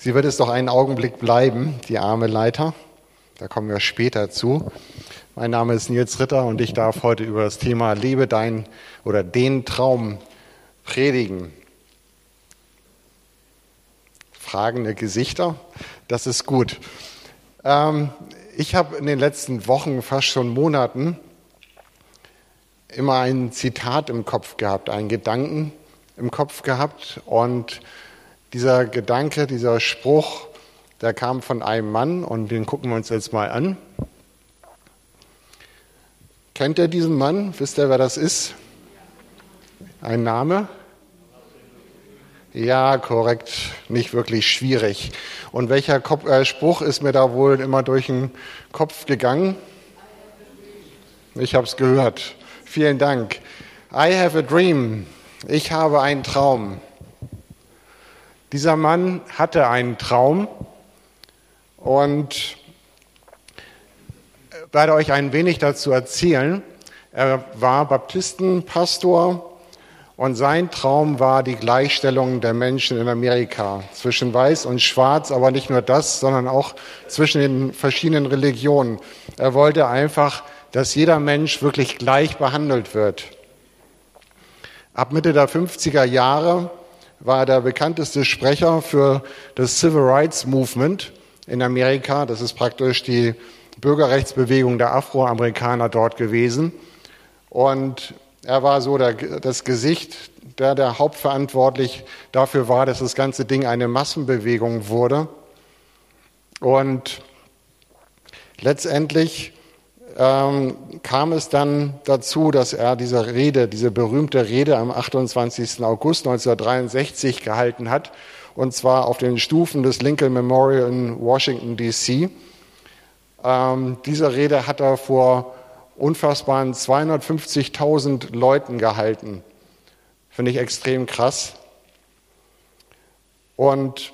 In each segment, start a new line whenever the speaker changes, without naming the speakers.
Sie wird es doch einen Augenblick bleiben, die arme Leiter. Da kommen wir später zu. Mein Name ist Nils Ritter und ich darf heute über das Thema Lebe dein oder den Traum predigen. Fragende Gesichter, das ist gut. Ähm, ich habe in den letzten Wochen, fast schon Monaten, immer ein Zitat im Kopf gehabt, einen Gedanken im Kopf gehabt und dieser Gedanke, dieser Spruch, der kam von einem Mann und den gucken wir uns jetzt mal an. Kennt ihr diesen Mann? Wisst ihr, wer das ist? Ein Name? Ja, korrekt, nicht wirklich schwierig. Und welcher Kopf, äh, Spruch ist mir da wohl immer durch den Kopf gegangen? Ich habe es gehört. Vielen Dank. I have a dream. Ich habe einen Traum. Dieser Mann hatte einen Traum und werde euch ein wenig dazu erzählen. Er war Baptistenpastor und sein Traum war die Gleichstellung der Menschen in Amerika zwischen Weiß und Schwarz, aber nicht nur das, sondern auch zwischen den verschiedenen Religionen. Er wollte einfach, dass jeder Mensch wirklich gleich behandelt wird. Ab Mitte der 50er Jahre war der bekannteste Sprecher für das Civil Rights Movement in Amerika. Das ist praktisch die Bürgerrechtsbewegung der Afroamerikaner dort gewesen. Und er war so der, das Gesicht, der, der hauptverantwortlich dafür war, dass das ganze Ding eine Massenbewegung wurde. Und letztendlich ähm, kam es dann dazu, dass er diese Rede, diese berühmte Rede am 28. August 1963 gehalten hat, und zwar auf den Stufen des Lincoln Memorial in Washington, D.C. Ähm, diese Rede hat er vor unfassbaren 250.000 Leuten gehalten. Finde ich extrem krass. Und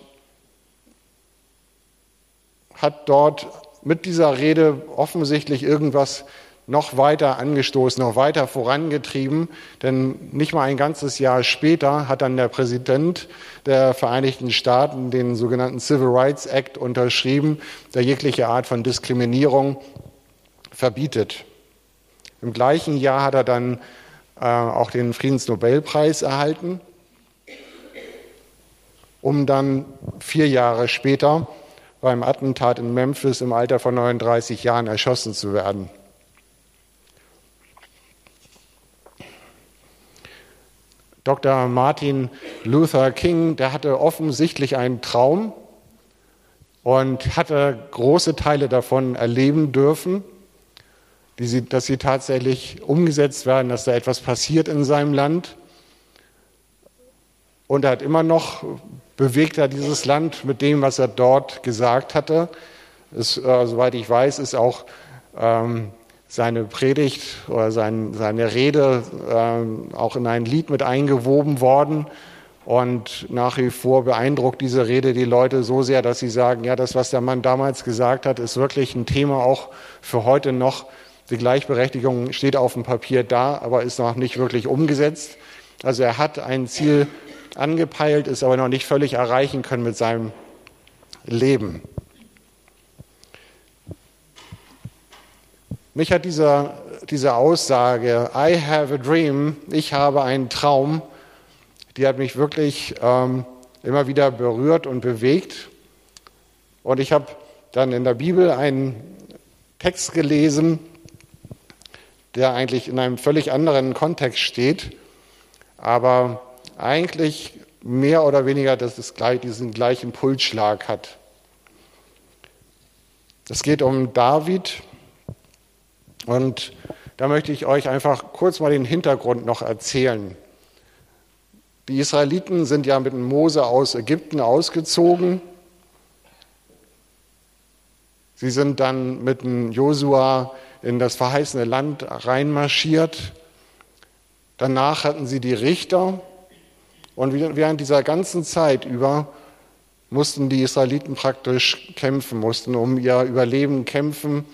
hat dort mit dieser Rede offensichtlich irgendwas noch weiter angestoßen, noch weiter vorangetrieben. Denn nicht mal ein ganzes Jahr später hat dann der Präsident der Vereinigten Staaten den sogenannten Civil Rights Act unterschrieben, der jegliche Art von Diskriminierung verbietet. Im gleichen Jahr hat er dann äh, auch den Friedensnobelpreis erhalten, um dann vier Jahre später beim Attentat in Memphis im Alter von 39 Jahren erschossen zu werden. Dr. Martin Luther King, der hatte offensichtlich einen Traum und hatte große Teile davon erleben dürfen, dass sie tatsächlich umgesetzt werden, dass da etwas passiert in seinem Land. Und er hat immer noch bewegt er dieses Land mit dem, was er dort gesagt hatte. Es, äh, soweit ich weiß, ist auch ähm, seine Predigt oder sein, seine Rede äh, auch in ein Lied mit eingewoben worden. Und nach wie vor beeindruckt diese Rede die Leute so sehr, dass sie sagen, ja, das, was der Mann damals gesagt hat, ist wirklich ein Thema auch für heute noch. Die Gleichberechtigung steht auf dem Papier da, aber ist noch nicht wirklich umgesetzt. Also er hat ein Ziel angepeilt ist, aber noch nicht völlig erreichen können mit seinem Leben. Mich hat dieser, diese Aussage, I have a dream, ich habe einen Traum, die hat mich wirklich ähm, immer wieder berührt und bewegt. Und ich habe dann in der Bibel einen Text gelesen, der eigentlich in einem völlig anderen Kontext steht, aber eigentlich mehr oder weniger dass es gleich, diesen gleichen Pulsschlag hat. Es geht um David und da möchte ich euch einfach kurz mal den Hintergrund noch erzählen. Die Israeliten sind ja mit Mose aus Ägypten ausgezogen. Sie sind dann mit Josua in das verheißene Land reinmarschiert. Danach hatten sie die Richter, und während dieser ganzen Zeit über mussten die Israeliten praktisch kämpfen, mussten um ihr Überleben kämpfen,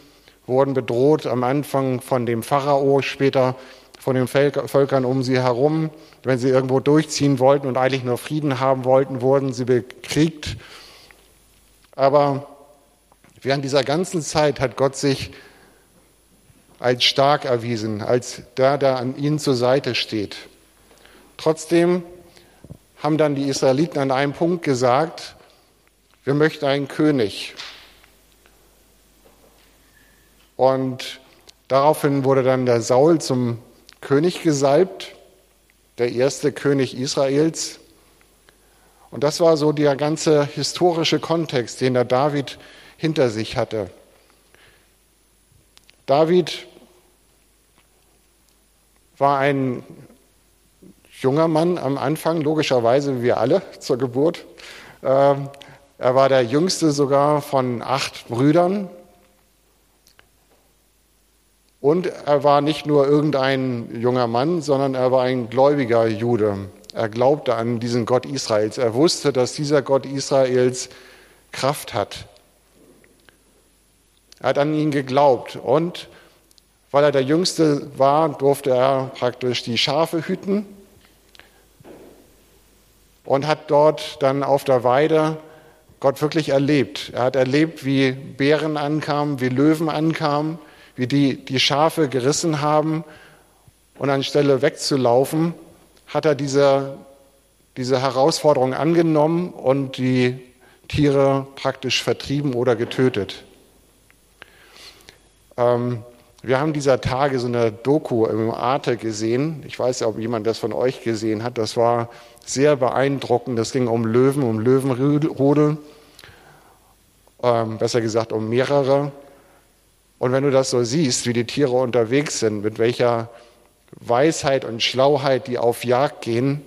wurden bedroht am Anfang von dem Pharao, später von den Völkern um sie herum. Wenn sie irgendwo durchziehen wollten und eigentlich nur Frieden haben wollten, wurden sie bekriegt. Aber während dieser ganzen Zeit hat Gott sich als stark erwiesen, als der, der an ihnen zur Seite steht. Trotzdem haben dann die Israeliten an einem Punkt gesagt, wir möchten einen König. Und daraufhin wurde dann der Saul zum König gesalbt, der erste König Israels. Und das war so der ganze historische Kontext, den der David hinter sich hatte. David war ein junger Mann am Anfang, logischerweise wie wir alle zur Geburt. Ähm, er war der jüngste sogar von acht Brüdern. Und er war nicht nur irgendein junger Mann, sondern er war ein gläubiger Jude. Er glaubte an diesen Gott Israels. Er wusste, dass dieser Gott Israels Kraft hat. Er hat an ihn geglaubt und weil er der Jüngste war, durfte er praktisch die Schafe hüten und hat dort dann auf der Weide Gott wirklich erlebt. Er hat erlebt, wie Bären ankamen, wie Löwen ankamen, wie die die Schafe gerissen haben und anstelle wegzulaufen, hat er diese, diese Herausforderung angenommen und die Tiere praktisch vertrieben oder getötet. Ähm, wir haben dieser Tage so eine Doku im Arte gesehen. Ich weiß ja, ob jemand das von euch gesehen hat. Das war sehr beeindruckend. Das ging um Löwen, um Löwenrudel. Ähm, besser gesagt um mehrere. Und wenn du das so siehst, wie die Tiere unterwegs sind, mit welcher Weisheit und Schlauheit die auf Jagd gehen,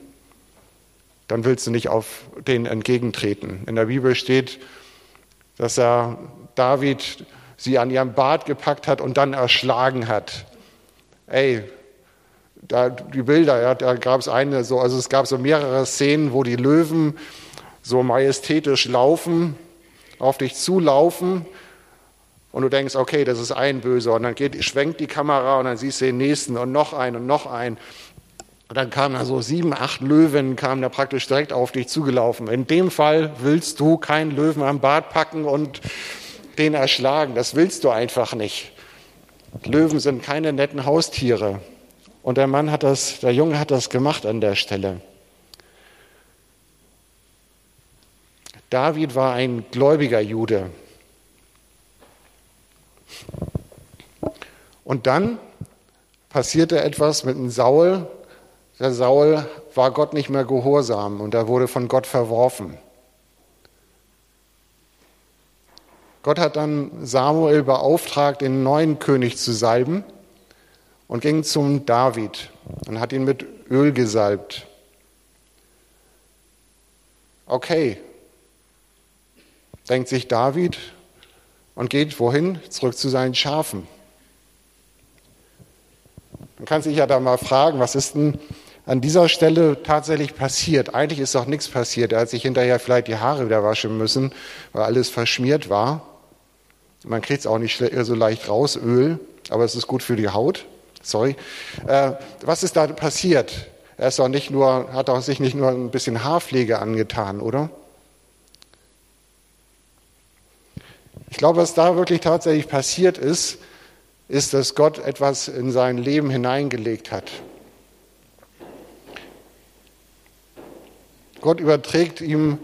dann willst du nicht auf denen entgegentreten. In der Bibel steht, dass er David sie an ihrem Bart gepackt hat und dann erschlagen hat. Ey, da, die Bilder, ja, da gab es eine, so, also es gab so mehrere Szenen, wo die Löwen so majestätisch laufen, auf dich zulaufen und du denkst, okay, das ist ein Böser und dann geht, schwenkt die Kamera und dann siehst du den nächsten und noch einen und noch einen. Und dann kamen da so sieben, acht Löwen, kamen da praktisch direkt auf dich zugelaufen. In dem Fall willst du keinen Löwen am Bart packen und den erschlagen. Das willst du einfach nicht. Löwen sind keine netten Haustiere. Und der Mann hat das, der Junge hat das gemacht an der Stelle. David war ein gläubiger Jude. Und dann passierte etwas mit dem Saul. Der Saul war Gott nicht mehr gehorsam und er wurde von Gott verworfen. Gott hat dann Samuel beauftragt, den neuen König zu salben und ging zum David und hat ihn mit Öl gesalbt. Okay, denkt sich David und geht wohin? Zurück zu seinen Schafen. Man kann sich ja da mal fragen, was ist denn an dieser Stelle tatsächlich passiert? Eigentlich ist doch nichts passiert. Er hat sich hinterher vielleicht die Haare wieder waschen müssen, weil alles verschmiert war. Man kriegt es auch nicht so leicht raus, Öl, aber es ist gut für die Haut. Sorry. Äh, was ist da passiert? Er ist doch nicht nur, hat auch sich nicht nur ein bisschen Haarpflege angetan, oder? Ich glaube, was da wirklich tatsächlich passiert ist, ist, dass Gott etwas in sein Leben hineingelegt hat. Gott überträgt ihm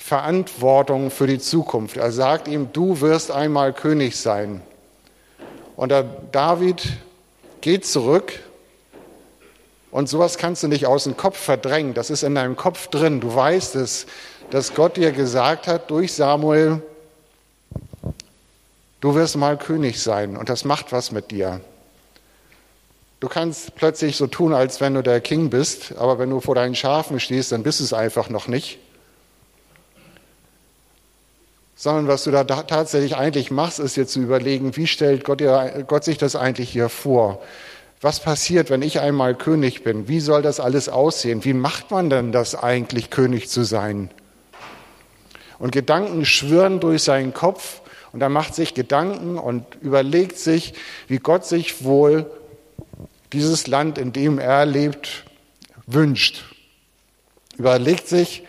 Verantwortung für die Zukunft. Er sagt ihm, du wirst einmal König sein. Und der David geht zurück und sowas kannst du nicht aus dem Kopf verdrängen. Das ist in deinem Kopf drin. Du weißt es, dass Gott dir gesagt hat durch Samuel, du wirst mal König sein und das macht was mit dir. Du kannst plötzlich so tun, als wenn du der King bist, aber wenn du vor deinen Schafen stehst, dann bist du es einfach noch nicht sondern was du da tatsächlich eigentlich machst, ist jetzt zu überlegen, wie stellt Gott, dir, Gott sich das eigentlich hier vor? Was passiert, wenn ich einmal König bin? Wie soll das alles aussehen? Wie macht man denn das eigentlich, König zu sein? Und Gedanken schwirren durch seinen Kopf und er macht sich Gedanken und überlegt sich, wie Gott sich wohl dieses Land, in dem er lebt, wünscht. Überlegt sich,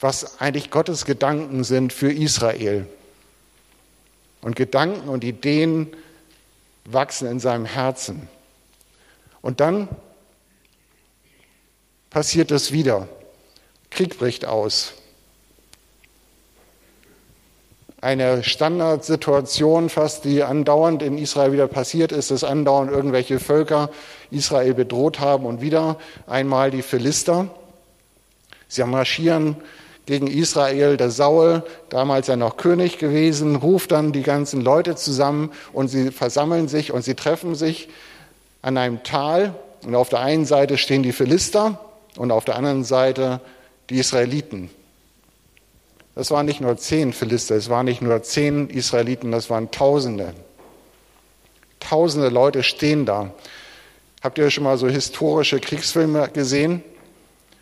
was eigentlich Gottes Gedanken sind für Israel. Und Gedanken und Ideen wachsen in seinem Herzen. Und dann passiert es wieder. Krieg bricht aus. Eine Standardsituation fast, die andauernd in Israel wieder passiert ist, dass andauernd irgendwelche Völker Israel bedroht haben und wieder einmal die Philister. Sie marschieren gegen Israel. Der Saul, damals ja noch König gewesen, ruft dann die ganzen Leute zusammen und sie versammeln sich und sie treffen sich an einem Tal. Und auf der einen Seite stehen die Philister und auf der anderen Seite die Israeliten. Das waren nicht nur zehn Philister, es waren nicht nur zehn Israeliten, das waren Tausende. Tausende Leute stehen da. Habt ihr schon mal so historische Kriegsfilme gesehen?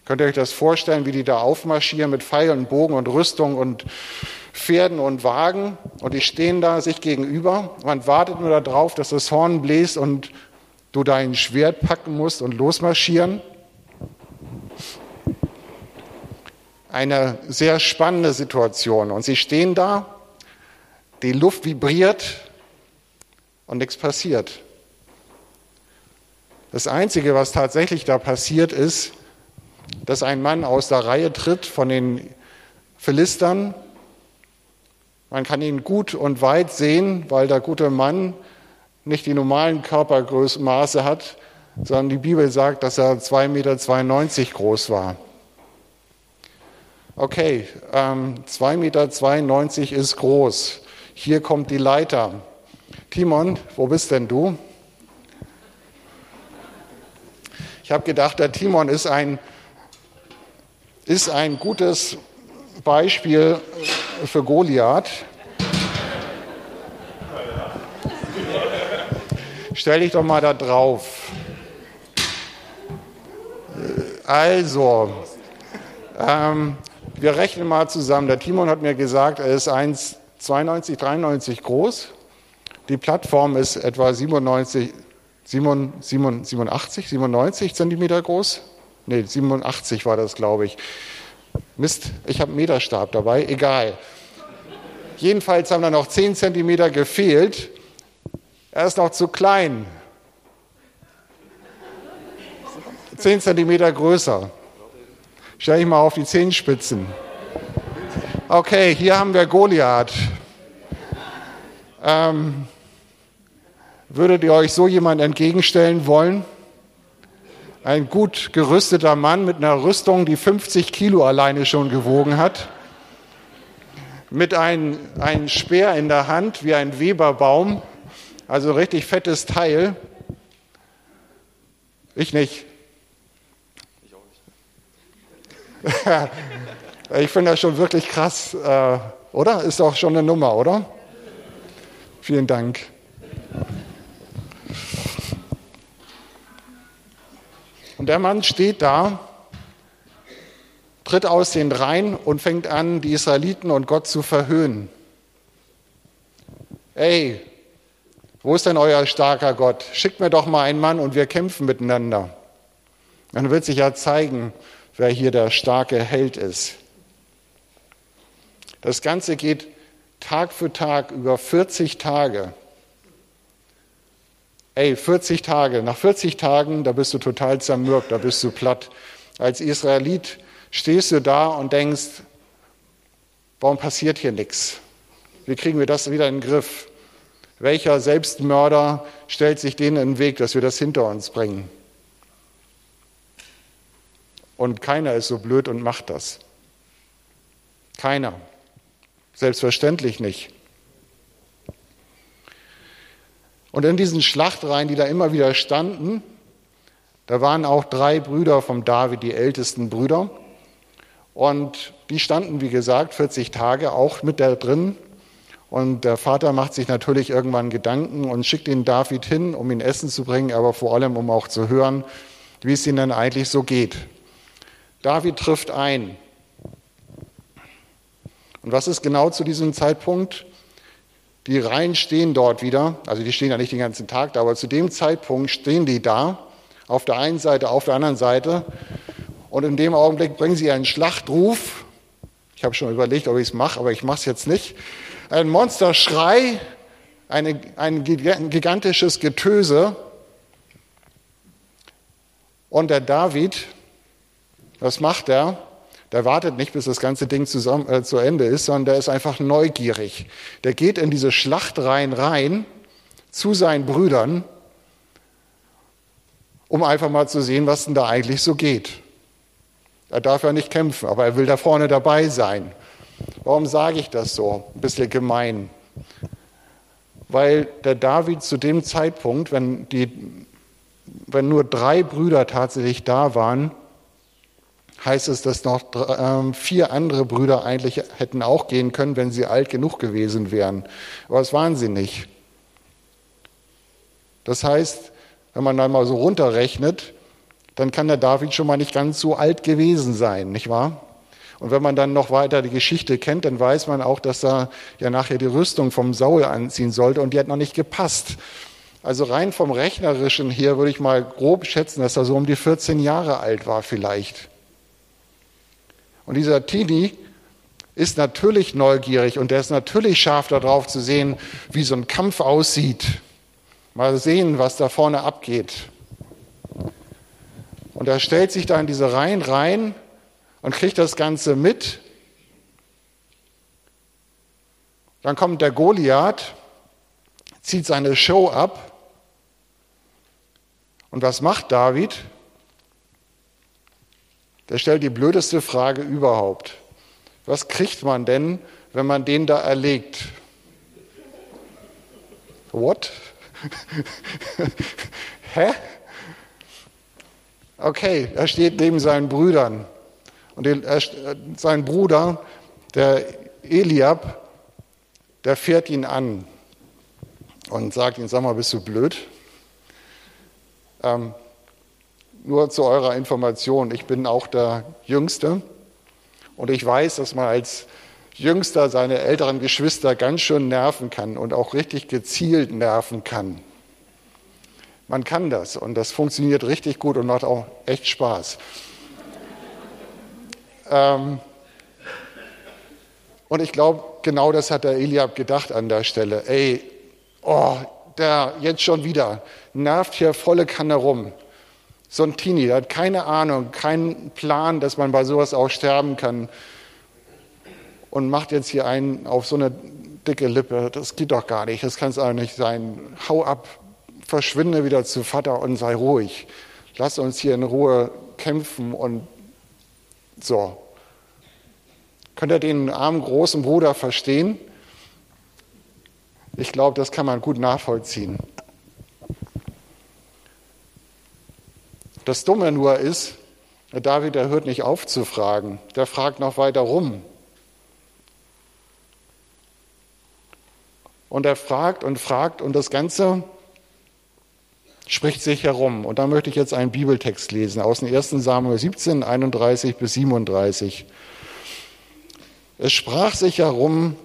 Könnt ihr euch das vorstellen, wie die da aufmarschieren mit Pfeilen, Bogen und Rüstung und Pferden und Wagen? Und die stehen da sich gegenüber. Man wartet nur darauf, dass das Horn bläst und du dein Schwert packen musst und losmarschieren. Eine sehr spannende Situation. Und sie stehen da, die Luft vibriert und nichts passiert. Das Einzige, was tatsächlich da passiert ist, dass ein Mann aus der Reihe tritt von den Philistern. Man kann ihn gut und weit sehen, weil der gute Mann nicht die normalen Körpergrößenmaße hat, sondern die Bibel sagt, dass er 2,92 Meter groß war. Okay, ähm, 2,92 Meter ist groß. Hier kommt die Leiter. Timon, wo bist denn du? Ich habe gedacht, der Timon ist ein ist ein gutes Beispiel für Goliath. Stell dich doch mal da drauf. Also, ähm, wir rechnen mal zusammen. Der Timon hat mir gesagt, er ist 1,92, 93 groß. Die Plattform ist etwa 97, 87, 97 Zentimeter groß. Nee, 87 war das, glaube ich. Mist, ich habe einen Meterstab dabei, egal. Jedenfalls haben da noch 10 Zentimeter gefehlt. Er ist noch zu klein. 10 Zentimeter größer. Stell dich mal auf die Zehenspitzen. Okay, hier haben wir Goliath. Ähm, würdet ihr euch so jemand entgegenstellen wollen? Ein gut gerüsteter Mann mit einer Rüstung, die 50 Kilo alleine schon gewogen hat, mit einem, einem Speer in der Hand wie ein Weberbaum, also richtig fettes Teil. Ich nicht. Ich auch nicht. ich finde das schon wirklich krass, äh, oder? Ist doch schon eine Nummer, oder? Vielen Dank. Der Mann steht da, tritt aus den Reihen und fängt an, die Israeliten und Gott zu verhöhnen. Ey, wo ist denn euer starker Gott? Schickt mir doch mal einen Mann und wir kämpfen miteinander. Dann wird sich ja zeigen, wer hier der starke Held ist. Das Ganze geht Tag für Tag über 40 Tage ey, 40 Tage, nach 40 Tagen, da bist du total zermürbt, da bist du platt. Als Israelit stehst du da und denkst, warum passiert hier nichts? Wie kriegen wir das wieder in den Griff? Welcher Selbstmörder stellt sich denen in den Weg, dass wir das hinter uns bringen? Und keiner ist so blöd und macht das. Keiner. Selbstverständlich nicht. Und in diesen Schlachtreihen, die da immer wieder standen, da waren auch drei Brüder vom David, die ältesten Brüder. Und die standen, wie gesagt, 40 Tage auch mit da drin. Und der Vater macht sich natürlich irgendwann Gedanken und schickt den David hin, um ihn Essen zu bringen, aber vor allem, um auch zu hören, wie es ihnen dann eigentlich so geht. David trifft ein. Und was ist genau zu diesem Zeitpunkt? Die Reihen stehen dort wieder, also die stehen ja nicht den ganzen Tag da, aber zu dem Zeitpunkt stehen die da, auf der einen Seite, auf der anderen Seite. Und in dem Augenblick bringen sie einen Schlachtruf Ich habe schon überlegt, ob ich es mache, aber ich mache es jetzt nicht. Ein Monsterschrei, eine, ein gigantisches Getöse. Und der David, was macht er? Der wartet nicht, bis das ganze Ding zusammen, äh, zu Ende ist, sondern der ist einfach neugierig. Der geht in diese Schlachtreihen rein zu seinen Brüdern, um einfach mal zu sehen, was denn da eigentlich so geht. Er darf ja nicht kämpfen, aber er will da vorne dabei sein. Warum sage ich das so? Ein bisschen gemein. Weil der David zu dem Zeitpunkt, wenn, die, wenn nur drei Brüder tatsächlich da waren, heißt es, dass noch äh, vier andere Brüder eigentlich hätten auch gehen können, wenn sie alt genug gewesen wären. Aber das waren sie nicht. Das heißt, wenn man dann mal so runterrechnet, dann kann der David schon mal nicht ganz so alt gewesen sein, nicht wahr? Und wenn man dann noch weiter die Geschichte kennt, dann weiß man auch, dass er ja nachher die Rüstung vom Saul anziehen sollte und die hat noch nicht gepasst. Also rein vom Rechnerischen her würde ich mal grob schätzen, dass er so um die 14 Jahre alt war vielleicht. Und dieser Tini ist natürlich neugierig und der ist natürlich scharf darauf zu sehen, wie so ein Kampf aussieht. Mal sehen, was da vorne abgeht. Und er stellt sich da in diese Reihen rein und kriegt das Ganze mit. Dann kommt der Goliath, zieht seine Show ab. Und was macht David? Der stellt die blödeste Frage überhaupt. Was kriegt man denn, wenn man den da erlegt? What? Hä? Okay, er steht neben seinen Brüdern. Und er, sein Bruder, der Eliab, der fährt ihn an und sagt ihm, sag mal, bist du blöd? Ähm, nur zu eurer Information, ich bin auch der Jüngste und ich weiß, dass man als Jüngster seine älteren Geschwister ganz schön nerven kann und auch richtig gezielt nerven kann. Man kann das und das funktioniert richtig gut und macht auch echt Spaß. Ähm, und ich glaube, genau das hat der Eliab gedacht an der Stelle. Ey, oh, der jetzt schon wieder nervt hier volle Kanne rum. So ein Teenie, der hat keine Ahnung, keinen Plan, dass man bei sowas auch sterben kann. Und macht jetzt hier einen auf so eine dicke Lippe. Das geht doch gar nicht, das kann es auch nicht sein. Hau ab, verschwinde wieder zu Vater und sei ruhig. Lass uns hier in Ruhe kämpfen und so. Könnt ihr den armen großen Bruder verstehen? Ich glaube, das kann man gut nachvollziehen. Das Dumme nur ist, David, der hört nicht auf zu fragen. Der fragt noch weiter rum. Und er fragt und fragt und das Ganze spricht sich herum. Und da möchte ich jetzt einen Bibeltext lesen aus dem 1. Samuel 17, 31 bis 37. Es sprach sich herum,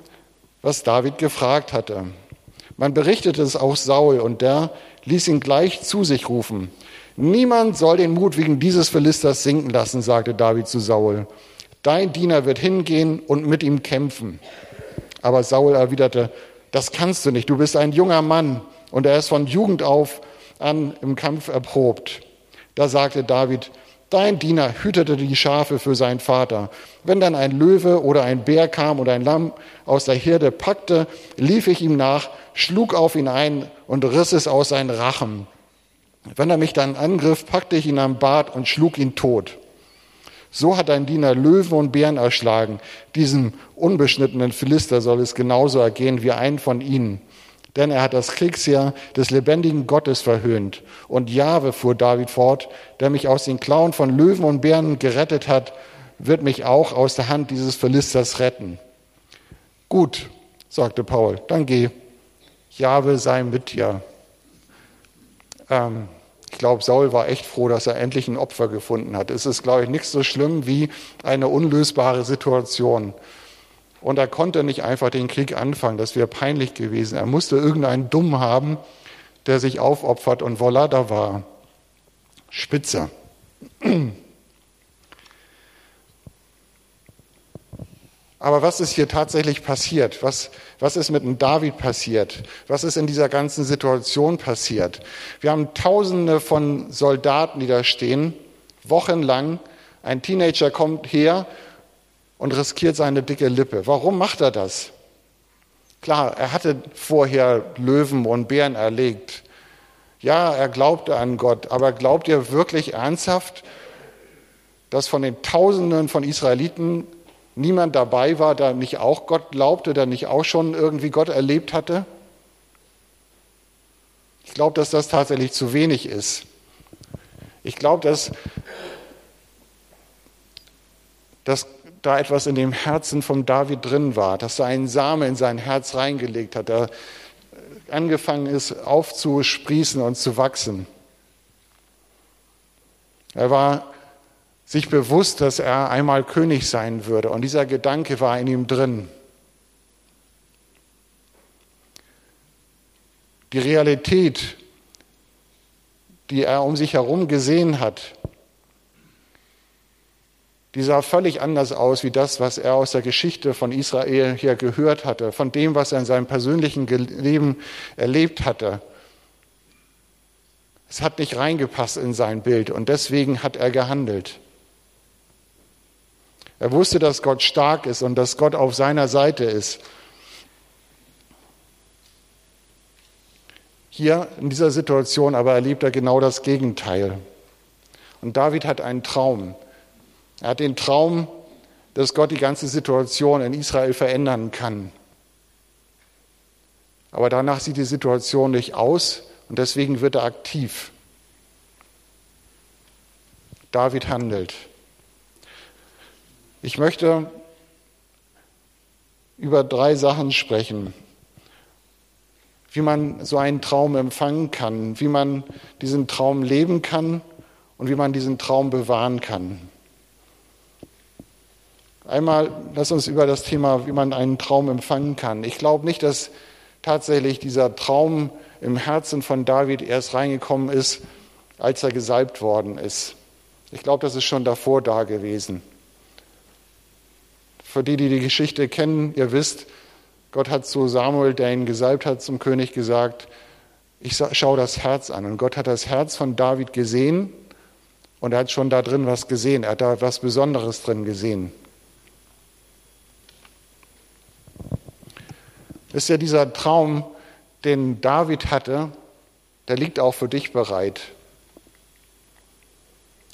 was David gefragt hatte. Man berichtete es auch Saul und der ließ ihn gleich zu sich rufen. Niemand soll den Mut wegen dieses Philisters sinken lassen, sagte David zu Saul. Dein Diener wird hingehen und mit ihm kämpfen. Aber Saul erwiderte, das kannst du nicht, du bist ein junger Mann und er ist von Jugend auf an im Kampf erprobt. Da sagte David, dein Diener hütete die Schafe für seinen Vater. Wenn dann ein Löwe oder ein Bär kam oder ein Lamm aus der Herde packte, lief ich ihm nach, schlug auf ihn ein und riss es aus seinen Rachen. Wenn er mich dann angriff, packte ich ihn am Bart und schlug ihn tot. So hat ein Diener Löwen und Bären erschlagen. Diesem unbeschnittenen Philister soll es genauso ergehen wie ein von ihnen denn er hat das Kriegsheer des lebendigen Gottes verhöhnt. Und Jahwe, fuhr David fort, der mich aus den Klauen von Löwen und Bären gerettet hat, wird mich auch aus der Hand dieses Philisters retten. Gut, sagte Paul, dann geh. Jahwe sei mit dir. Ähm, ich glaube, Saul war echt froh, dass er endlich ein Opfer gefunden hat. Es ist, glaube ich, nichts so schlimm wie eine unlösbare Situation. Und er konnte nicht einfach den Krieg anfangen, das wäre peinlich gewesen. Er musste irgendeinen Dumm haben, der sich aufopfert und voila, da war Spitze. Aber was ist hier tatsächlich passiert? Was, was ist mit dem David passiert? Was ist in dieser ganzen Situation passiert? Wir haben Tausende von Soldaten, die da stehen, wochenlang. Ein Teenager kommt her und riskiert seine dicke Lippe. Warum macht er das? Klar, er hatte vorher Löwen und Bären erlegt. Ja, er glaubte an Gott, aber glaubt ihr wirklich ernsthaft, dass von den Tausenden von Israeliten niemand dabei war, der nicht auch Gott glaubte, der nicht auch schon irgendwie Gott erlebt hatte? Ich glaube, dass das tatsächlich zu wenig ist. Ich glaube, dass, dass da etwas in dem Herzen von David drin war, dass er einen Samen in sein Herz reingelegt hat, der angefangen ist aufzusprießen und zu wachsen. Er war sich bewusst, dass er einmal König sein würde. Und dieser Gedanke war in ihm drin. Die Realität, die er um sich herum gesehen hat, die sah völlig anders aus wie das, was er aus der Geschichte von Israel hier gehört hatte, von dem, was er in seinem persönlichen Leben erlebt hatte. Es hat nicht reingepasst in sein Bild und deswegen hat er gehandelt. Er wusste, dass Gott stark ist und dass Gott auf seiner Seite ist. Hier in dieser Situation aber erlebt er genau das Gegenteil. Und David hat einen Traum. Er hat den Traum, dass Gott die ganze Situation in Israel verändern kann. Aber danach sieht die Situation nicht aus und deswegen wird er aktiv. David handelt. Ich möchte über drei Sachen sprechen. Wie man so einen Traum empfangen kann, wie man diesen Traum leben kann und wie man diesen Traum bewahren kann. Einmal, lass uns über das Thema, wie man einen Traum empfangen kann. Ich glaube nicht, dass tatsächlich dieser Traum im Herzen von David erst reingekommen ist, als er gesalbt worden ist. Ich glaube, das ist schon davor da gewesen. Für die, die die Geschichte kennen, ihr wisst, Gott hat zu Samuel, der ihn gesalbt hat, zum König gesagt, ich schaue das Herz an. Und Gott hat das Herz von David gesehen und er hat schon da drin was gesehen. Er hat da was Besonderes drin gesehen. ist ja dieser Traum, den David hatte, der liegt auch für dich bereit.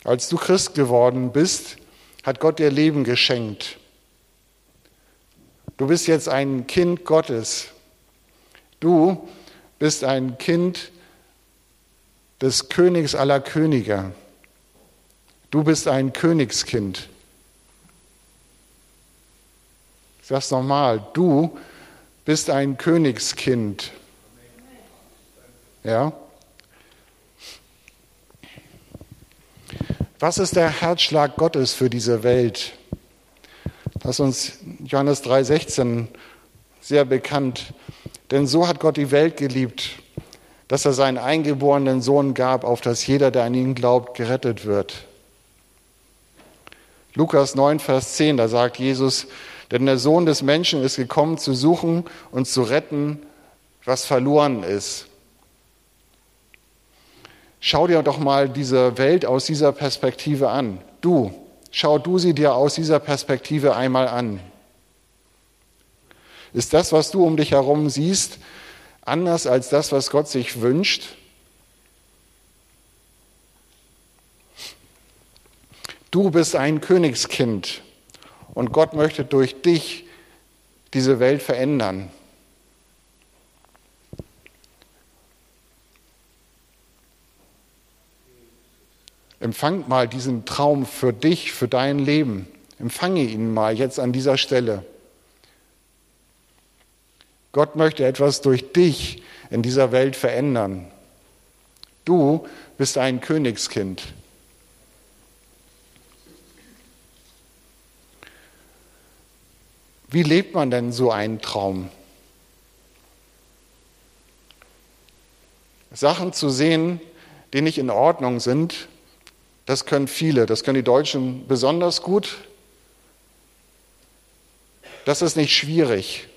Als du Christ geworden bist, hat Gott dir Leben geschenkt. Du bist jetzt ein Kind Gottes. Du bist ein Kind des Königs aller Könige. Du bist ein Königskind. Ich sag's nochmal, du bist ein Königskind. Ja? Was ist der Herzschlag Gottes für diese Welt? Das ist uns Johannes 3,16 sehr bekannt. Denn so hat Gott die Welt geliebt, dass er seinen eingeborenen Sohn gab, auf dass jeder, der an ihn glaubt, gerettet wird. Lukas 9, Vers 10, da sagt Jesus, denn der Sohn des Menschen ist gekommen, zu suchen und zu retten, was verloren ist. Schau dir doch mal diese Welt aus dieser Perspektive an. Du, Schau du sie dir aus dieser Perspektive einmal an. Ist das, was du um dich herum siehst, anders als das, was Gott sich wünscht? Du bist ein Königskind und Gott möchte durch dich diese Welt verändern. Empfang mal diesen Traum für dich, für dein Leben. Empfange ihn mal jetzt an dieser Stelle. Gott möchte etwas durch dich in dieser Welt verändern. Du bist ein Königskind. Wie lebt man denn so einen Traum? Sachen zu sehen, die nicht in Ordnung sind, das können viele, das können die Deutschen besonders gut. Das ist nicht schwierig.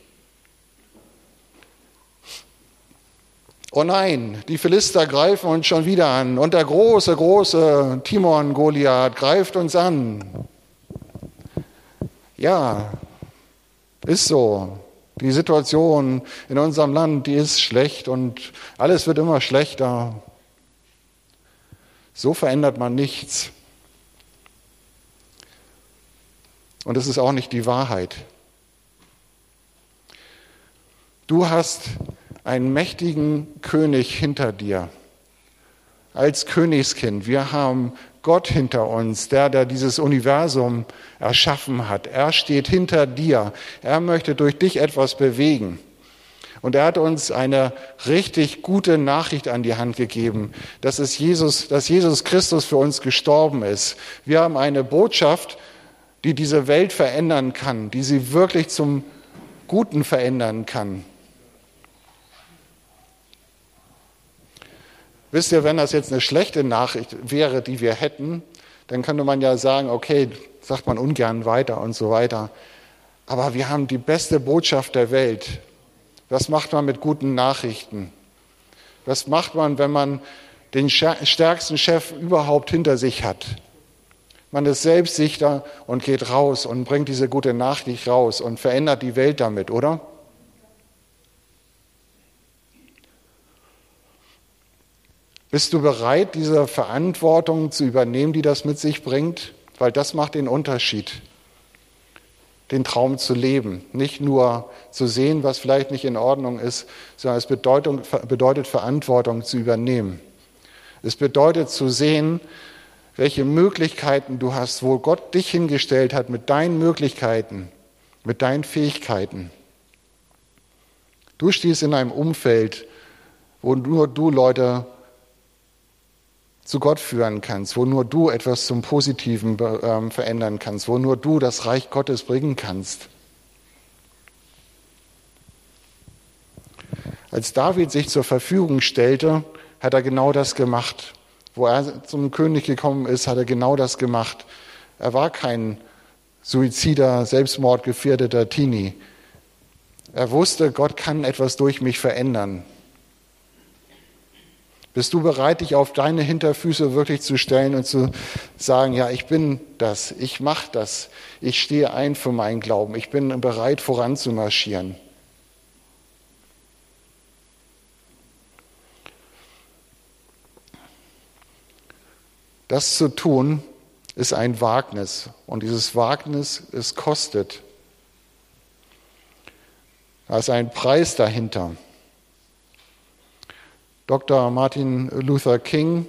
Oh nein, die Philister greifen uns schon wieder an und der große, große Timon Goliath greift uns an. Ja, ist so. Die Situation in unserem Land, die ist schlecht und alles wird immer schlechter. So verändert man nichts. Und es ist auch nicht die Wahrheit. Du hast einen mächtigen König hinter dir. Als Königskind. Wir haben Gott hinter uns, der, der dieses Universum erschaffen hat. Er steht hinter dir. Er möchte durch dich etwas bewegen. Und er hat uns eine richtig gute Nachricht an die Hand gegeben, dass es Jesus, dass Jesus Christus für uns gestorben ist. Wir haben eine Botschaft, die diese Welt verändern kann, die sie wirklich zum Guten verändern kann. Wisst ihr, wenn das jetzt eine schlechte Nachricht wäre, die wir hätten, dann könnte man ja sagen, okay, sagt man ungern weiter und so weiter. Aber wir haben die beste Botschaft der Welt. Was macht man mit guten Nachrichten? Was macht man, wenn man den stärksten Chef überhaupt hinter sich hat? Man ist selbstsicher und geht raus und bringt diese gute Nachricht raus und verändert die Welt damit, oder? Bist du bereit, diese Verantwortung zu übernehmen, die das mit sich bringt? Weil das macht den Unterschied, den Traum zu leben. Nicht nur zu sehen, was vielleicht nicht in Ordnung ist, sondern es bedeutet Verantwortung zu übernehmen. Es bedeutet zu sehen, welche Möglichkeiten du hast, wo Gott dich hingestellt hat mit deinen Möglichkeiten, mit deinen Fähigkeiten. Du stehst in einem Umfeld, wo nur du Leute zu Gott führen kannst, wo nur du etwas zum Positiven ähm, verändern kannst, wo nur du das Reich Gottes bringen kannst. Als David sich zur Verfügung stellte, hat er genau das gemacht. Wo er zum König gekommen ist, hat er genau das gemacht. Er war kein suizider, selbstmordgefährdeter Teenie. Er wusste, Gott kann etwas durch mich verändern. Bist du bereit, dich auf deine Hinterfüße wirklich zu stellen und zu sagen, ja, ich bin das, ich mache das, ich stehe ein für meinen Glauben, ich bin bereit voranzumarschieren? Das zu tun ist ein Wagnis und dieses Wagnis, es kostet. Da ist ein Preis dahinter. Dr. Martin Luther King,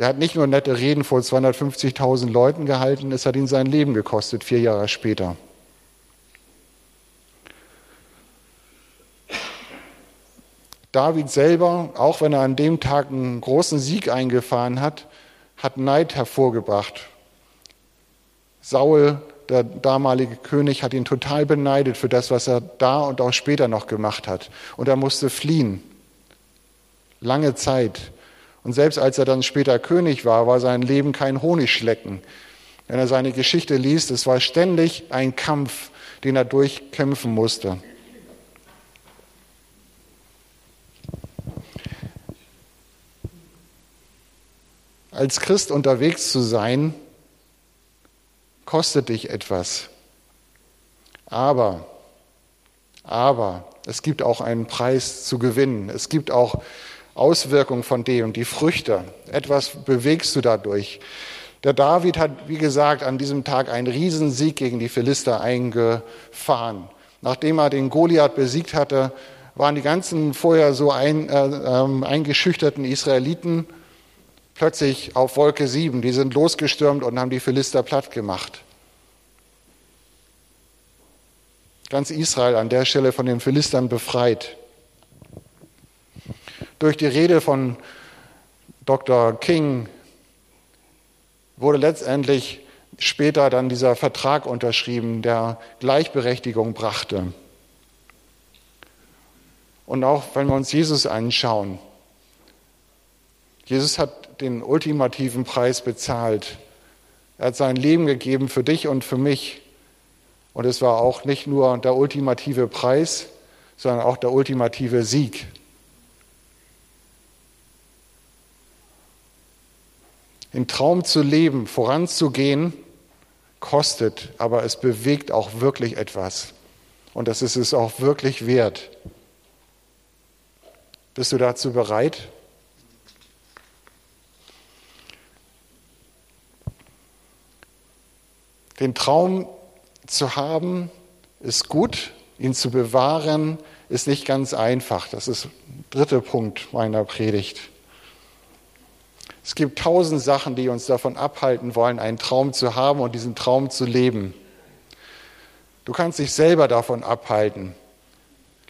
der hat nicht nur nette Reden vor 250.000 Leuten gehalten, es hat ihn sein Leben gekostet, vier Jahre später. David selber, auch wenn er an dem Tag einen großen Sieg eingefahren hat, hat Neid hervorgebracht. Saul, der damalige König, hat ihn total beneidet für das, was er da und auch später noch gemacht hat. Und er musste fliehen lange Zeit. Und selbst als er dann später König war, war sein Leben kein Honigschlecken. Wenn er seine Geschichte liest, es war ständig ein Kampf, den er durchkämpfen musste. Als Christ unterwegs zu sein, kostet dich etwas. Aber, aber es gibt auch einen Preis zu gewinnen. Es gibt auch Auswirkung von dem, die Früchte. Etwas bewegst du dadurch. Der David hat, wie gesagt, an diesem Tag einen Riesensieg gegen die Philister eingefahren. Nachdem er den Goliath besiegt hatte, waren die ganzen vorher so ein, äh, äh, eingeschüchterten Israeliten plötzlich auf Wolke 7. Die sind losgestürmt und haben die Philister platt gemacht. Ganz Israel an der Stelle von den Philistern befreit durch die Rede von Dr. King wurde letztendlich später dann dieser Vertrag unterschrieben, der Gleichberechtigung brachte. Und auch wenn wir uns Jesus anschauen, Jesus hat den ultimativen Preis bezahlt. Er hat sein Leben gegeben für dich und für mich. Und es war auch nicht nur der ultimative Preis, sondern auch der ultimative Sieg. Den Traum zu leben, voranzugehen, kostet, aber es bewegt auch wirklich etwas. Und das ist es auch wirklich wert. Bist du dazu bereit? Den Traum zu haben ist gut, ihn zu bewahren ist nicht ganz einfach. Das ist der dritte Punkt meiner Predigt. Es gibt tausend Sachen, die uns davon abhalten wollen, einen Traum zu haben und diesen Traum zu leben. Du kannst dich selber davon abhalten.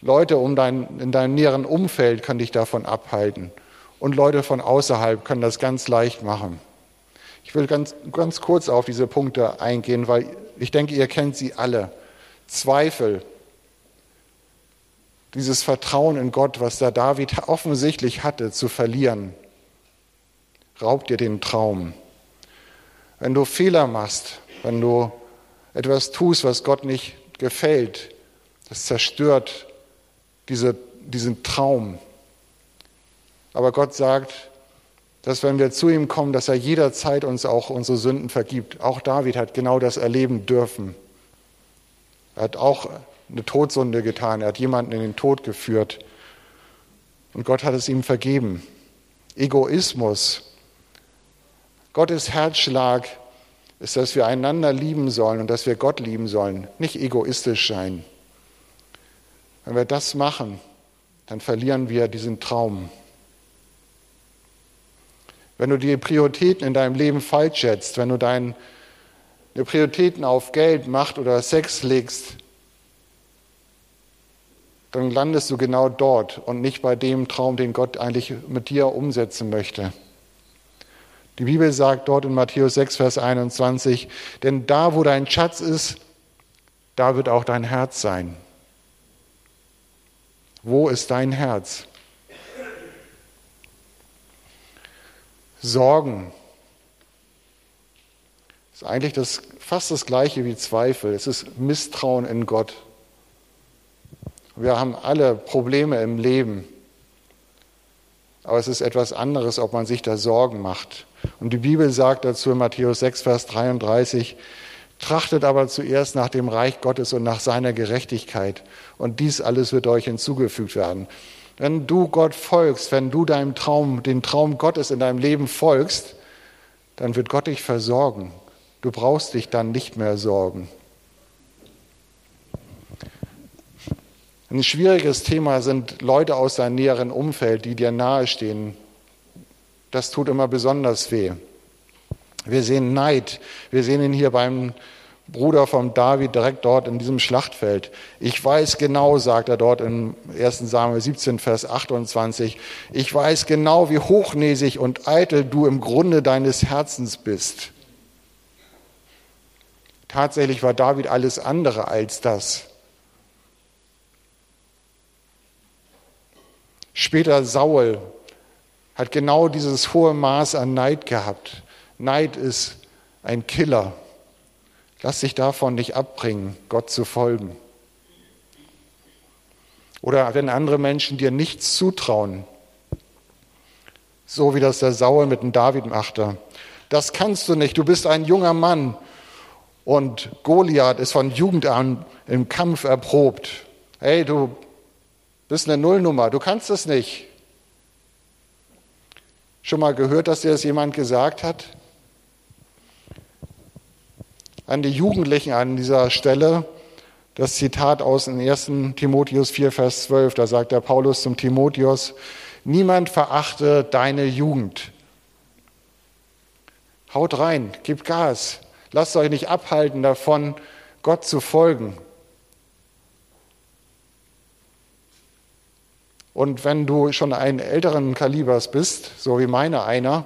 Leute um dein, in deinem näheren Umfeld können dich davon abhalten. Und Leute von außerhalb können das ganz leicht machen. Ich will ganz, ganz kurz auf diese Punkte eingehen, weil ich denke, ihr kennt sie alle. Zweifel, dieses Vertrauen in Gott, was da David offensichtlich hatte, zu verlieren, raubt dir den Traum. Wenn du Fehler machst, wenn du etwas tust, was Gott nicht gefällt, das zerstört diese, diesen Traum. Aber Gott sagt, dass wenn wir zu ihm kommen, dass er jederzeit uns auch unsere Sünden vergibt. Auch David hat genau das erleben dürfen. Er hat auch eine Todsünde getan. Er hat jemanden in den Tod geführt. Und Gott hat es ihm vergeben. Egoismus. Gottes Herzschlag ist, dass wir einander lieben sollen und dass wir Gott lieben sollen, nicht egoistisch sein. Wenn wir das machen, dann verlieren wir diesen Traum. Wenn du die Prioritäten in deinem Leben falsch schätzt, wenn du deine Prioritäten auf Geld, Macht oder Sex legst, dann landest du genau dort und nicht bei dem Traum, den Gott eigentlich mit dir umsetzen möchte. Die Bibel sagt dort in Matthäus 6, Vers 21, denn da, wo dein Schatz ist, da wird auch dein Herz sein. Wo ist dein Herz? Sorgen. Ist eigentlich das, fast das gleiche wie Zweifel. Es ist Misstrauen in Gott. Wir haben alle Probleme im Leben. Aber es ist etwas anderes, ob man sich da Sorgen macht. Und die Bibel sagt dazu in Matthäus 6, Vers 33, Trachtet aber zuerst nach dem Reich Gottes und nach seiner Gerechtigkeit. Und dies alles wird euch hinzugefügt werden. Wenn du Gott folgst, wenn du deinem Traum, den Traum Gottes in deinem Leben folgst, dann wird Gott dich versorgen. Du brauchst dich dann nicht mehr sorgen. Ein schwieriges Thema sind Leute aus deinem näheren Umfeld, die dir nahestehen. Das tut immer besonders weh. Wir sehen Neid. Wir sehen ihn hier beim Bruder von David direkt dort in diesem Schlachtfeld. Ich weiß genau, sagt er dort im 1. Samuel 17, Vers 28, ich weiß genau, wie hochnäsig und eitel du im Grunde deines Herzens bist. Tatsächlich war David alles andere als das. Später Saul hat genau dieses hohe Maß an Neid gehabt. Neid ist ein Killer. Lass dich davon nicht abbringen, Gott zu folgen. Oder wenn andere Menschen dir nichts zutrauen, so wie das der Saul mit dem David machte. Das kannst du nicht, du bist ein junger Mann und Goliath ist von Jugend an im Kampf erprobt. Hey, du bist eine Nullnummer, du kannst es nicht. Schon mal gehört, dass dir das jemand gesagt hat? an die Jugendlichen an dieser Stelle das Zitat aus dem 1. Timotheus 4, Vers 12. Da sagt der Paulus zum Timotheus, niemand verachte deine Jugend. Haut rein, gib Gas. Lasst euch nicht abhalten davon, Gott zu folgen. Und wenn du schon einen älteren Kalibers bist, so wie meine einer,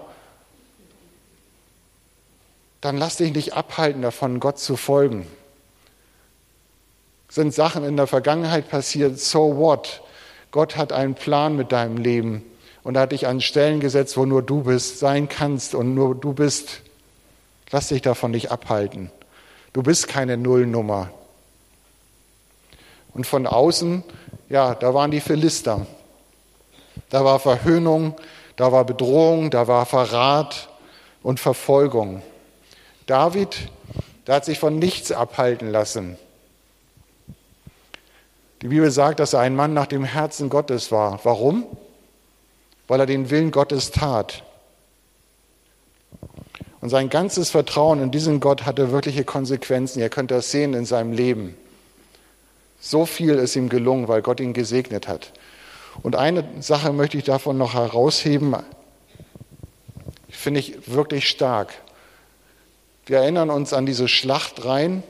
dann lass dich nicht abhalten davon, Gott zu folgen. Sind Sachen in der Vergangenheit passiert, so what? Gott hat einen Plan mit deinem Leben und er hat dich an Stellen gesetzt, wo nur du bist, sein kannst und nur du bist. Lass dich davon nicht abhalten. Du bist keine Nullnummer. Und von außen, ja, da waren die Philister. Da war Verhöhnung, da war Bedrohung, da war Verrat und Verfolgung. David, der hat sich von nichts abhalten lassen. Die Bibel sagt, dass er ein Mann nach dem Herzen Gottes war. Warum? Weil er den Willen Gottes tat. Und sein ganzes Vertrauen in diesen Gott hatte wirkliche Konsequenzen. Ihr könnt das sehen in seinem Leben. So viel ist ihm gelungen, weil Gott ihn gesegnet hat. Und eine Sache möchte ich davon noch herausheben, finde ich wirklich stark. Wir erinnern uns an diese Schlacht rein.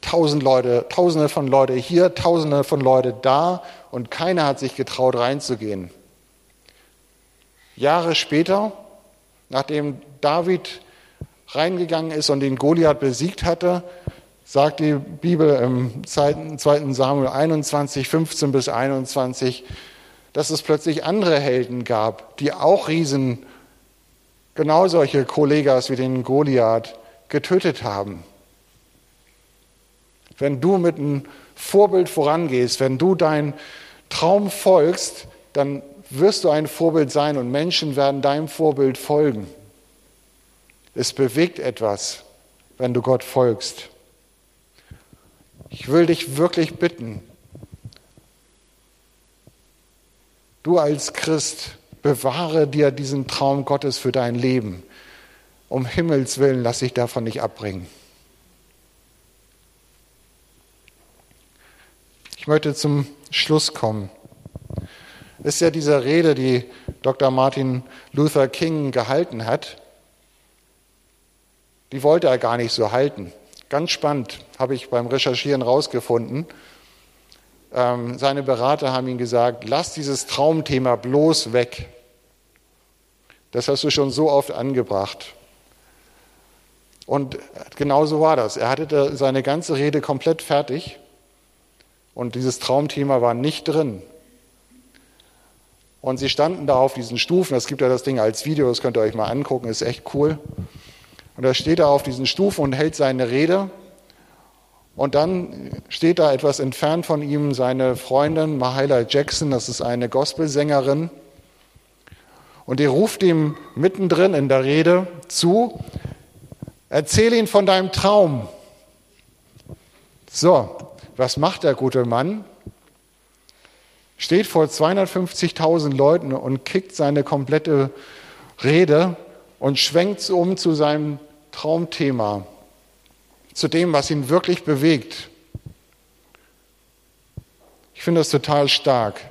Tausend Leute, Tausende von Leute hier, Tausende von Leute da und keiner hat sich getraut reinzugehen. Jahre später, nachdem David reingegangen ist und den Goliath besiegt hatte, sagt die Bibel im 2. Samuel 21, 15 bis 21, dass es plötzlich andere Helden gab, die auch Riesen, genau solche Kollegas wie den Goliath, getötet haben. Wenn du mit einem Vorbild vorangehst, wenn du deinen Traum folgst, dann wirst du ein Vorbild sein und Menschen werden deinem Vorbild folgen. Es bewegt etwas, wenn du Gott folgst. Ich will dich wirklich bitten, du als Christ, bewahre dir diesen Traum Gottes für dein Leben. Um Himmels willen lass dich davon nicht abbringen. Ich möchte zum Schluss kommen. Es ist ja diese Rede, die Dr. Martin Luther King gehalten hat. Die wollte er gar nicht so halten. Ganz spannend, habe ich beim Recherchieren rausgefunden. Ähm, seine Berater haben ihm gesagt, lass dieses Traumthema bloß weg. Das hast du schon so oft angebracht. Und genau so war das. Er hatte seine ganze Rede komplett fertig und dieses Traumthema war nicht drin. Und sie standen da auf diesen Stufen. Es gibt ja das Ding als Video, das könnt ihr euch mal angucken, ist echt cool. Und da steht er auf diesen Stufen und hält seine Rede. Und dann steht da etwas entfernt von ihm seine Freundin Mahaila Jackson, das ist eine Gospelsängerin. Und die ruft ihm mittendrin in der Rede zu, erzähl ihn von deinem Traum. So, was macht der gute Mann? Steht vor 250.000 Leuten und kickt seine komplette Rede und schwenkt um zu seinem Traumthema, zu dem, was ihn wirklich bewegt. Ich finde das total stark.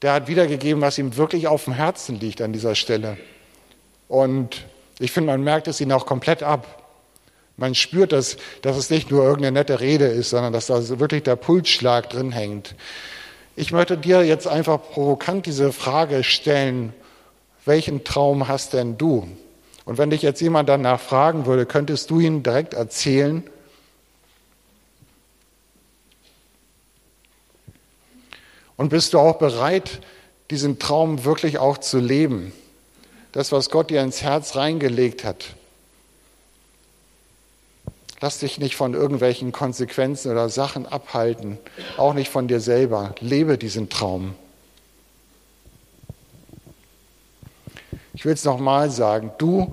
Der hat wiedergegeben, was ihm wirklich auf dem Herzen liegt an dieser Stelle. Und ich finde, man merkt es ihn auch komplett ab. Man spürt, dass, dass es nicht nur irgendeine nette Rede ist, sondern dass da wirklich der Pulsschlag drin hängt. Ich möchte dir jetzt einfach provokant diese Frage stellen, welchen Traum hast denn du? Und wenn dich jetzt jemand danach fragen würde, könntest du ihn direkt erzählen? Und bist du auch bereit, diesen Traum wirklich auch zu leben? Das, was Gott dir ins Herz reingelegt hat. Lass dich nicht von irgendwelchen Konsequenzen oder Sachen abhalten, auch nicht von dir selber. Lebe diesen Traum. Ich will es nochmal sagen, du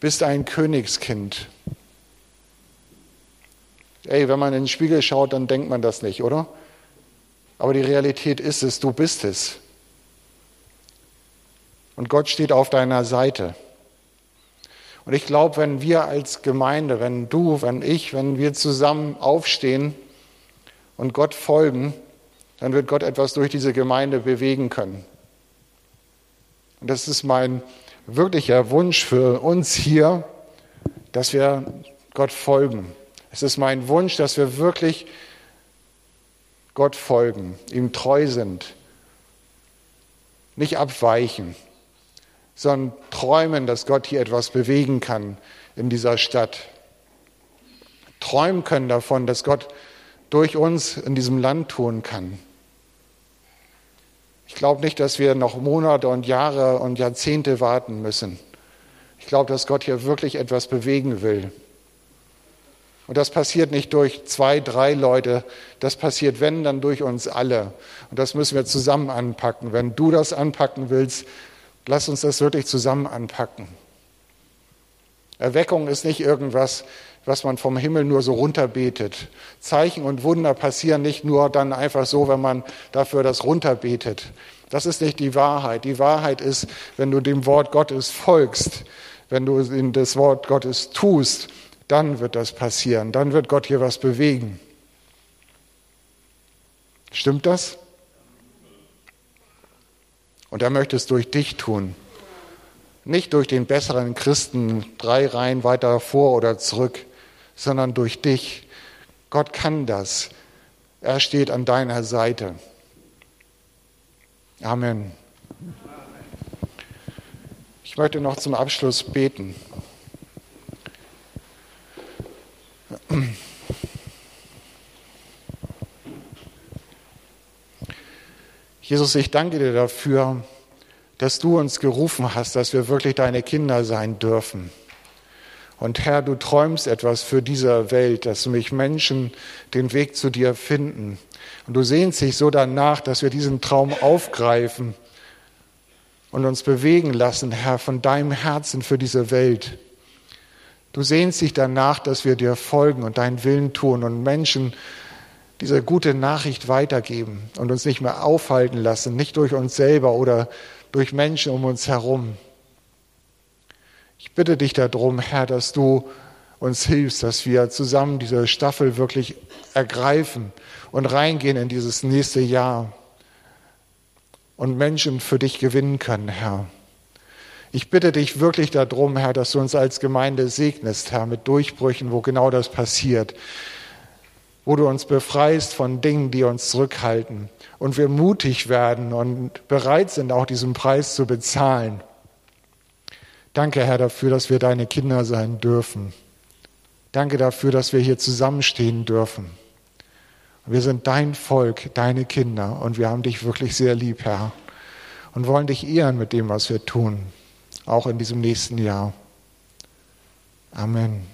bist ein Königskind. Ey, wenn man in den Spiegel schaut, dann denkt man das nicht, oder? Aber die Realität ist es, du bist es. Und Gott steht auf deiner Seite. Und ich glaube, wenn wir als Gemeinde, wenn du, wenn ich, wenn wir zusammen aufstehen und Gott folgen, dann wird Gott etwas durch diese Gemeinde bewegen können. Und das ist mein wirklicher Wunsch für uns hier, dass wir Gott folgen. Es ist mein Wunsch, dass wir wirklich Gott folgen, ihm treu sind, nicht abweichen, sondern träumen, dass Gott hier etwas bewegen kann in dieser Stadt. Träumen können davon, dass Gott durch uns in diesem Land tun kann. Ich glaube nicht, dass wir noch Monate und Jahre und Jahrzehnte warten müssen. Ich glaube, dass Gott hier wirklich etwas bewegen will. Und das passiert nicht durch zwei, drei Leute, das passiert, wenn, dann durch uns alle. Und das müssen wir zusammen anpacken. Wenn du das anpacken willst, lass uns das wirklich zusammen anpacken. Erweckung ist nicht irgendwas, was man vom Himmel nur so runterbetet. Zeichen und Wunder passieren nicht nur dann einfach so, wenn man dafür das runterbetet. Das ist nicht die Wahrheit. Die Wahrheit ist, wenn du dem Wort Gottes folgst, wenn du in das Wort Gottes tust, dann wird das passieren. Dann wird Gott hier was bewegen. Stimmt das? Und er möchte es durch dich tun. Nicht durch den besseren Christen drei Reihen weiter vor oder zurück, sondern durch dich. Gott kann das. Er steht an deiner Seite. Amen. Ich möchte noch zum Abschluss beten. Jesus, ich danke dir dafür, dass du uns gerufen hast, dass wir wirklich deine Kinder sein dürfen. Und Herr, du träumst etwas für diese Welt, dass mich Menschen den Weg zu dir finden. Und du sehnst dich so danach, dass wir diesen Traum aufgreifen und uns bewegen lassen, Herr, von deinem Herzen für diese Welt. Du sehnst dich danach, dass wir dir folgen und deinen Willen tun und Menschen diese gute Nachricht weitergeben und uns nicht mehr aufhalten lassen, nicht durch uns selber oder durch Menschen um uns herum. Ich bitte dich darum, Herr, dass du uns hilfst, dass wir zusammen diese Staffel wirklich ergreifen und reingehen in dieses nächste Jahr und Menschen für dich gewinnen können, Herr. Ich bitte dich wirklich darum, Herr, dass du uns als Gemeinde segnest, Herr, mit Durchbrüchen, wo genau das passiert, wo du uns befreist von Dingen, die uns zurückhalten und wir mutig werden und bereit sind, auch diesen Preis zu bezahlen. Danke, Herr, dafür, dass wir deine Kinder sein dürfen. Danke dafür, dass wir hier zusammenstehen dürfen. Wir sind dein Volk, deine Kinder und wir haben dich wirklich sehr lieb, Herr, und wollen dich ehren mit dem, was wir tun auch in diesem nächsten Jahr. Amen.